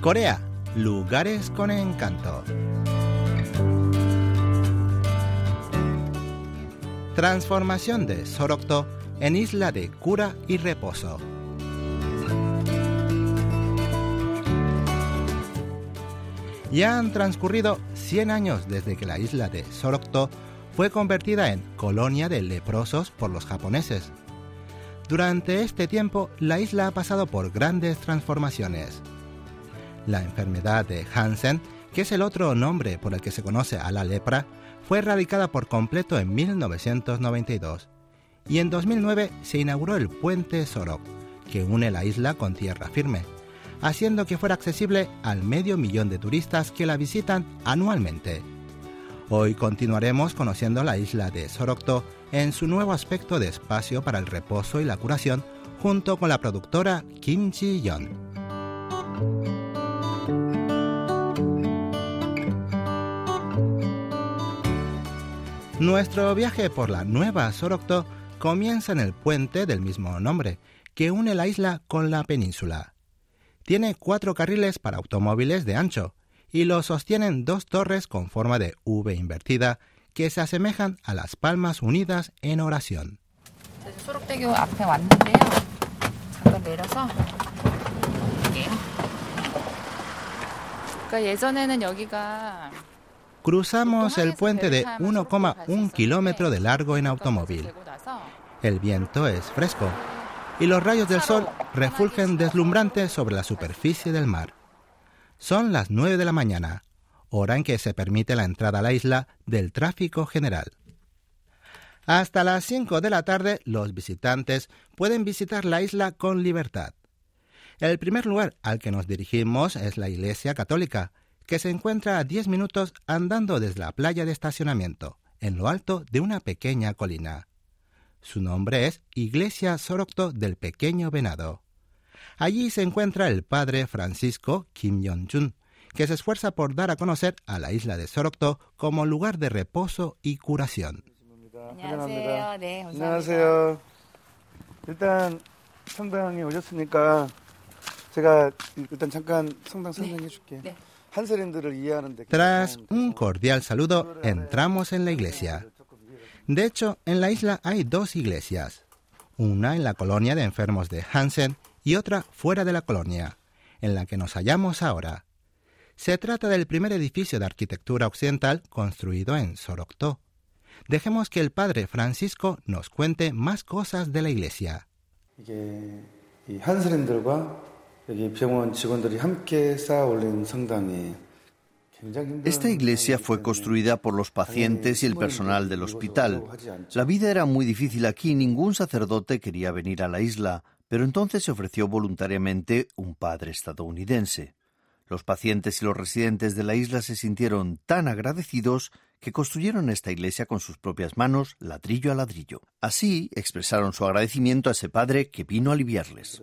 Corea, lugares con encanto. Transformación de Sorokto en isla de cura y reposo. Ya han transcurrido 100 años desde que la isla de Sorokto fue convertida en colonia de leprosos por los japoneses. Durante este tiempo, la isla ha pasado por grandes transformaciones. La enfermedad de Hansen, que es el otro nombre por el que se conoce a la lepra, fue erradicada por completo en 1992 y en 2009 se inauguró el puente Sorok, que une la isla con tierra firme, haciendo que fuera accesible al medio millón de turistas que la visitan anualmente. Hoy continuaremos conociendo la isla de Sorokto en su nuevo aspecto de espacio para el reposo y la curación junto con la productora Kim Ji-yeon. Nuestro viaje por la nueva Sorokto comienza en el puente del mismo nombre, que une la isla con la península. Tiene cuatro carriles para automóviles de ancho y lo sostienen dos torres con forma de V invertida que se asemejan a las palmas unidas en oración. Cruzamos el puente de 1,1 kilómetro de largo en automóvil. El viento es fresco y los rayos del sol refulgen deslumbrantes sobre la superficie del mar. Son las 9 de la mañana, hora en que se permite la entrada a la isla del tráfico general. Hasta las 5 de la tarde los visitantes pueden visitar la isla con libertad. El primer lugar al que nos dirigimos es la Iglesia Católica, que se encuentra a 10 minutos andando desde la playa de estacionamiento, en lo alto de una pequeña colina. Su nombre es Iglesia Sorocto del Pequeño Venado. Allí se encuentra el padre Francisco Kim Yong-jun, que se esfuerza por dar a conocer a la isla de Sorocto como lugar de reposo y curación. Tras un cordial saludo, entramos en la iglesia. De hecho, en la isla hay dos iglesias, una en la colonia de enfermos de Hansen y otra fuera de la colonia, en la que nos hallamos ahora. Se trata del primer edificio de arquitectura occidental construido en Sorocto. Dejemos que el padre Francisco nos cuente más cosas de la iglesia. Esta iglesia fue construida por los pacientes y el personal del hospital. La vida era muy difícil aquí y ningún sacerdote quería venir a la isla, pero entonces se ofreció voluntariamente un padre estadounidense. Los pacientes y los residentes de la isla se sintieron tan agradecidos que construyeron esta iglesia con sus propias manos, ladrillo a ladrillo. Así expresaron su agradecimiento a ese padre que vino a aliviarles.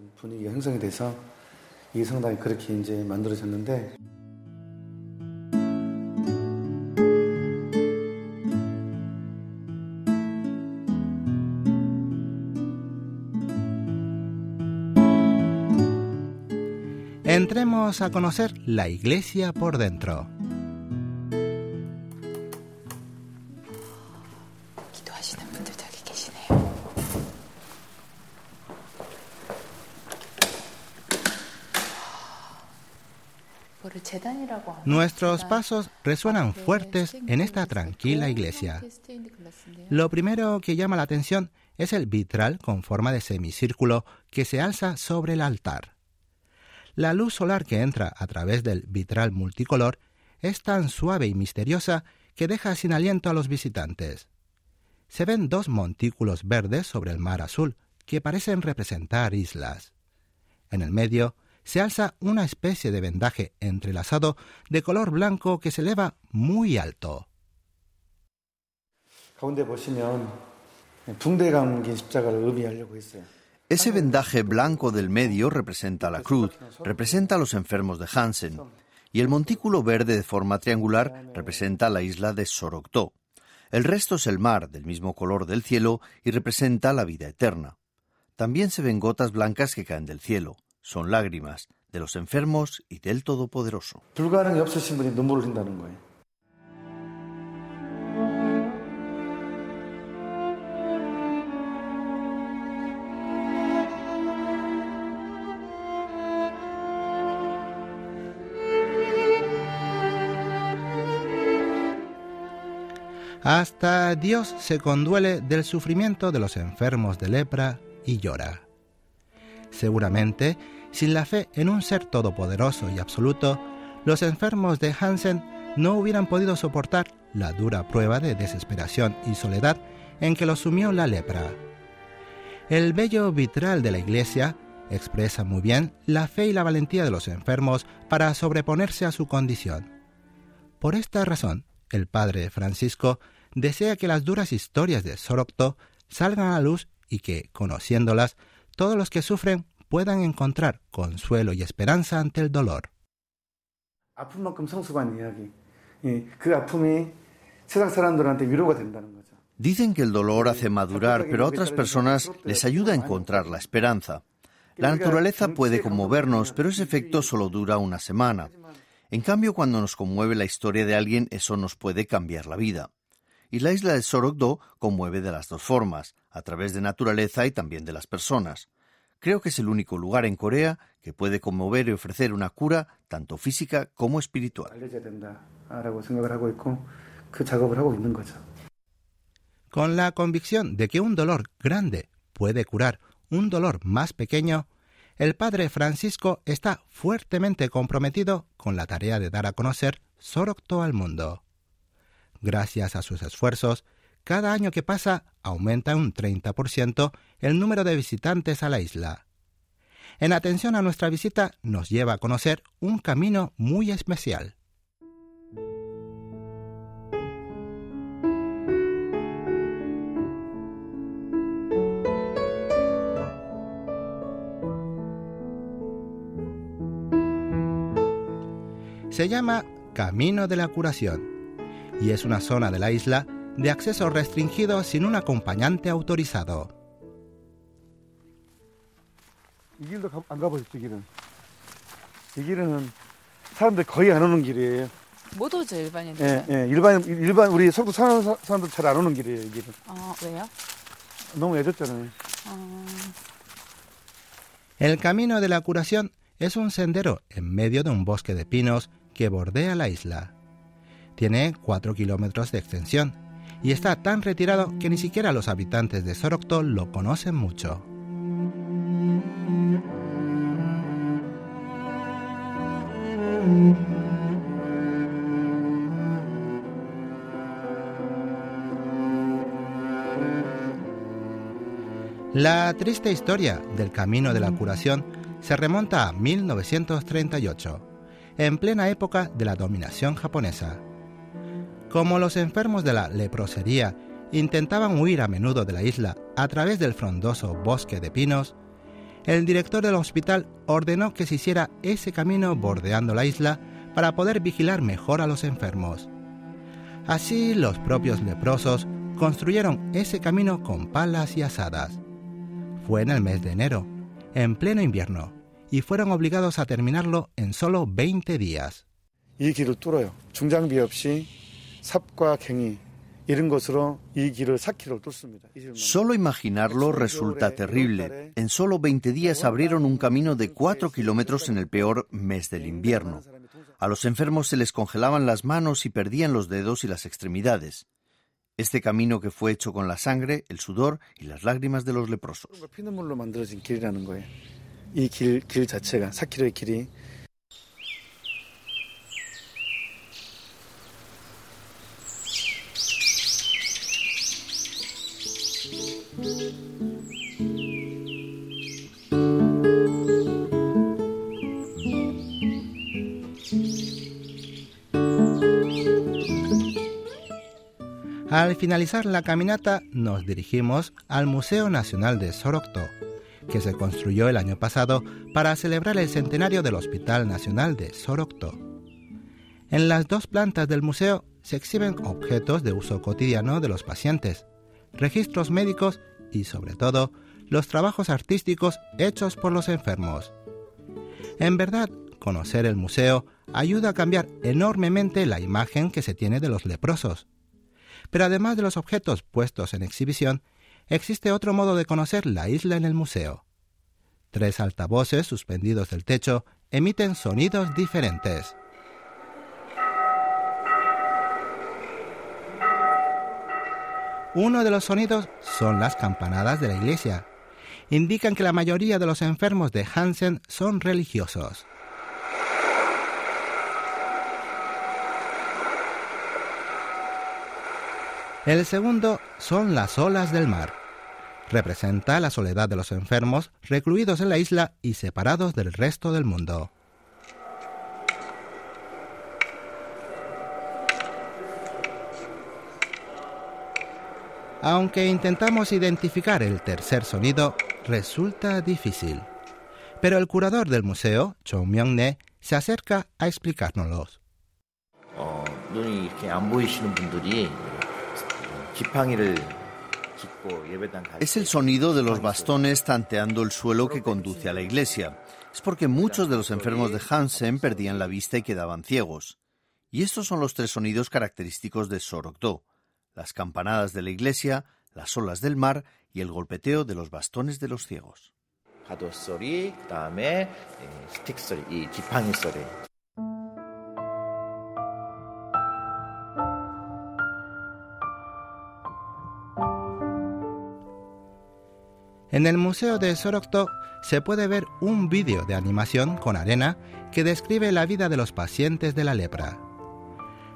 Entremos a conocer la iglesia por dentro. Nuestros pasos resuenan fuertes en esta tranquila iglesia. Lo primero que llama la atención es el vitral con forma de semicírculo que se alza sobre el altar. La luz solar que entra a través del vitral multicolor es tan suave y misteriosa que deja sin aliento a los visitantes. Se ven dos montículos verdes sobre el mar azul que parecen representar islas. En el medio se alza una especie de vendaje entrelazado de color blanco que se eleva muy alto. Ese vendaje blanco del medio representa la cruz, representa a los enfermos de Hansen. y el montículo verde de forma triangular representa la isla de Soroctó. El resto es el mar, del mismo color del cielo, y representa la vida eterna. También se ven gotas blancas que caen del cielo. Son lágrimas de los enfermos y del Todopoderoso. Hasta Dios se conduele del sufrimiento de los enfermos de lepra y llora. Seguramente, sin la fe en un ser todopoderoso y absoluto, los enfermos de Hansen no hubieran podido soportar la dura prueba de desesperación y soledad en que los sumió la lepra. El bello vitral de la iglesia expresa muy bien la fe y la valentía de los enfermos para sobreponerse a su condición. Por esta razón, el padre Francisco desea que las duras historias de Sorocto salgan a la luz y que, conociéndolas, todos los que sufren puedan encontrar consuelo y esperanza ante el dolor. Dicen que el dolor hace madurar, pero a otras personas les ayuda a encontrar la esperanza. La naturaleza puede conmovernos, pero ese efecto solo dura una semana. En cambio, cuando nos conmueve la historia de alguien, eso nos puede cambiar la vida. Y la isla de Sorokdo conmueve de las dos formas, a través de naturaleza y también de las personas. Creo que es el único lugar en Corea que puede conmover y ofrecer una cura tanto física como espiritual. Con la convicción de que un dolor grande puede curar un dolor más pequeño, el padre Francisco está fuertemente comprometido con la tarea de dar a conocer Sorocto al mundo. Gracias a sus esfuerzos, cada año que pasa aumenta un 30% el número de visitantes a la isla. En atención a nuestra visita nos lleva a conocer un camino muy especial. Se llama Camino de la Curación y es una zona de la isla de acceso restringido sin un acompañante autorizado. El camino de la curación es un sendero en medio de un bosque de pinos que bordea la isla. Tiene 4 kilómetros de extensión y está tan retirado que ni siquiera los habitantes de Sorocto lo conocen mucho. La triste historia del camino de la curación se remonta a 1938 en plena época de la dominación japonesa. Como los enfermos de la leprosería intentaban huir a menudo de la isla a través del frondoso bosque de pinos, el director del hospital ordenó que se hiciera ese camino bordeando la isla para poder vigilar mejor a los enfermos. Así los propios leprosos construyeron ese camino con palas y asadas. Fue en el mes de enero, en pleno invierno, y fueron obligados a terminarlo en solo 20 días. Solo imaginarlo resulta terrible. En solo 20 días abrieron un camino de 4 kilómetros en el peor mes del invierno. A los enfermos se les congelaban las manos y perdían los dedos y las extremidades. Este camino que fue hecho con la sangre, el sudor y las lágrimas de los leprosos. Al finalizar la caminata nos dirigimos al Museo Nacional de Sorocto, que se construyó el año pasado para celebrar el centenario del Hospital Nacional de Sorocto. En las dos plantas del museo se exhiben objetos de uso cotidiano de los pacientes, registros médicos y, sobre todo, los trabajos artísticos hechos por los enfermos. En verdad, conocer el museo ayuda a cambiar enormemente la imagen que se tiene de los leprosos. Pero además de los objetos puestos en exhibición, existe otro modo de conocer la isla en el museo. Tres altavoces suspendidos del techo emiten sonidos diferentes. Uno de los sonidos son las campanadas de la iglesia. Indican que la mayoría de los enfermos de Hansen son religiosos. El segundo son las olas del mar. Representa la soledad de los enfermos recluidos en la isla y separados del resto del mundo. Aunque intentamos identificar el tercer sonido, resulta difícil. Pero el curador del museo, Cho Myung-ne, se acerca a explicárnoslos. Es el sonido de los bastones tanteando el suelo que conduce a la iglesia. Es porque muchos de los enfermos de Hansen perdían la vista y quedaban ciegos. Y estos son los tres sonidos característicos de Sorokdo: las campanadas de la iglesia, las olas del mar y el golpeteo de los bastones de los ciegos. En el Museo de Sorokto se puede ver un vídeo de animación con arena que describe la vida de los pacientes de la lepra.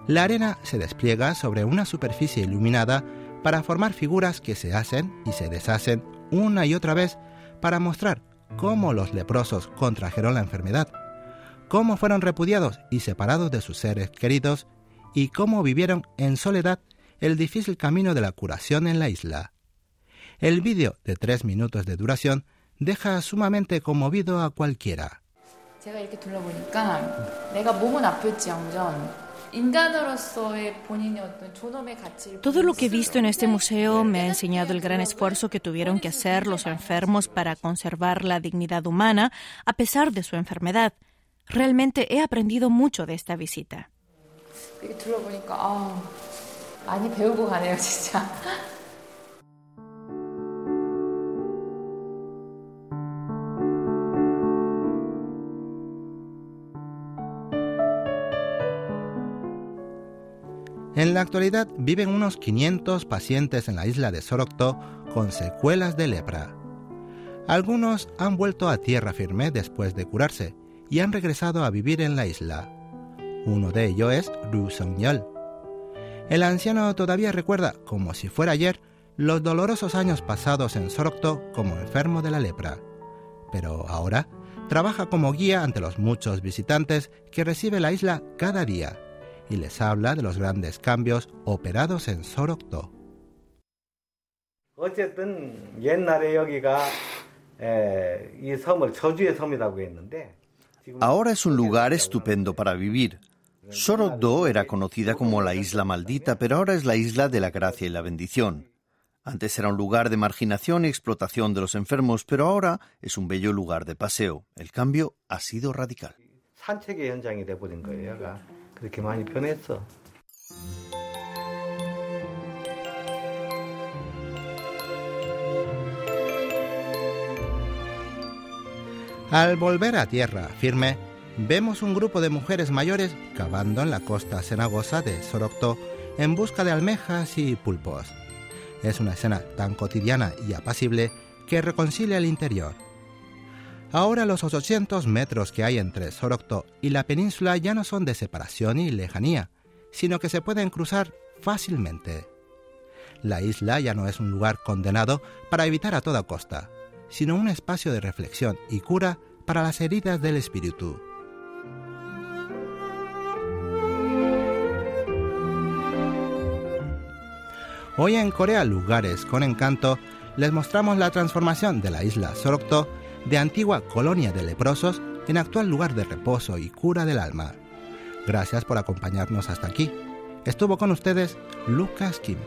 La arena se despliega sobre una superficie iluminada para formar figuras que se hacen y se deshacen una y otra vez para mostrar cómo los leprosos contrajeron la enfermedad, cómo fueron repudiados y separados de sus seres queridos y cómo vivieron en soledad el difícil camino de la curación en la isla. El vídeo de tres minutos de duración deja sumamente conmovido a cualquiera. Todo lo que he visto en este museo me ha enseñado el gran esfuerzo que tuvieron que hacer los enfermos para conservar la dignidad humana a pesar de su enfermedad. Realmente he aprendido mucho de esta visita. En la actualidad viven unos 500 pacientes en la isla de Sorokto con secuelas de lepra. Algunos han vuelto a tierra firme después de curarse y han regresado a vivir en la isla. Uno de ellos es Ru Song-yeol. El anciano todavía recuerda, como si fuera ayer, los dolorosos años pasados en Sorokto como enfermo de la lepra. Pero ahora trabaja como guía ante los muchos visitantes que recibe la isla cada día y les habla de los grandes cambios operados en Sorokto. Ahora es un lugar estupendo para vivir. Sorokdo era conocida como la isla maldita, pero ahora es la isla de la gracia y la bendición. Antes era un lugar de marginación y explotación de los enfermos, pero ahora es un bello lugar de paseo. El cambio ha sido radical. Al volver a tierra firme, vemos un grupo de mujeres mayores cavando en la costa cenagosa de Sorocto en busca de almejas y pulpos. Es una escena tan cotidiana y apacible que reconcilia el interior. Ahora los 800 metros que hay entre Sorocto y la península ya no son de separación y lejanía, sino que se pueden cruzar fácilmente. La isla ya no es un lugar condenado para evitar a toda costa, sino un espacio de reflexión y cura para las heridas del espíritu. Hoy en Corea Lugares con Encanto les mostramos la transformación de la isla Sorokto de antigua colonia de leprosos en actual lugar de reposo y cura del alma. Gracias por acompañarnos hasta aquí. Estuvo con ustedes Lucas Kim.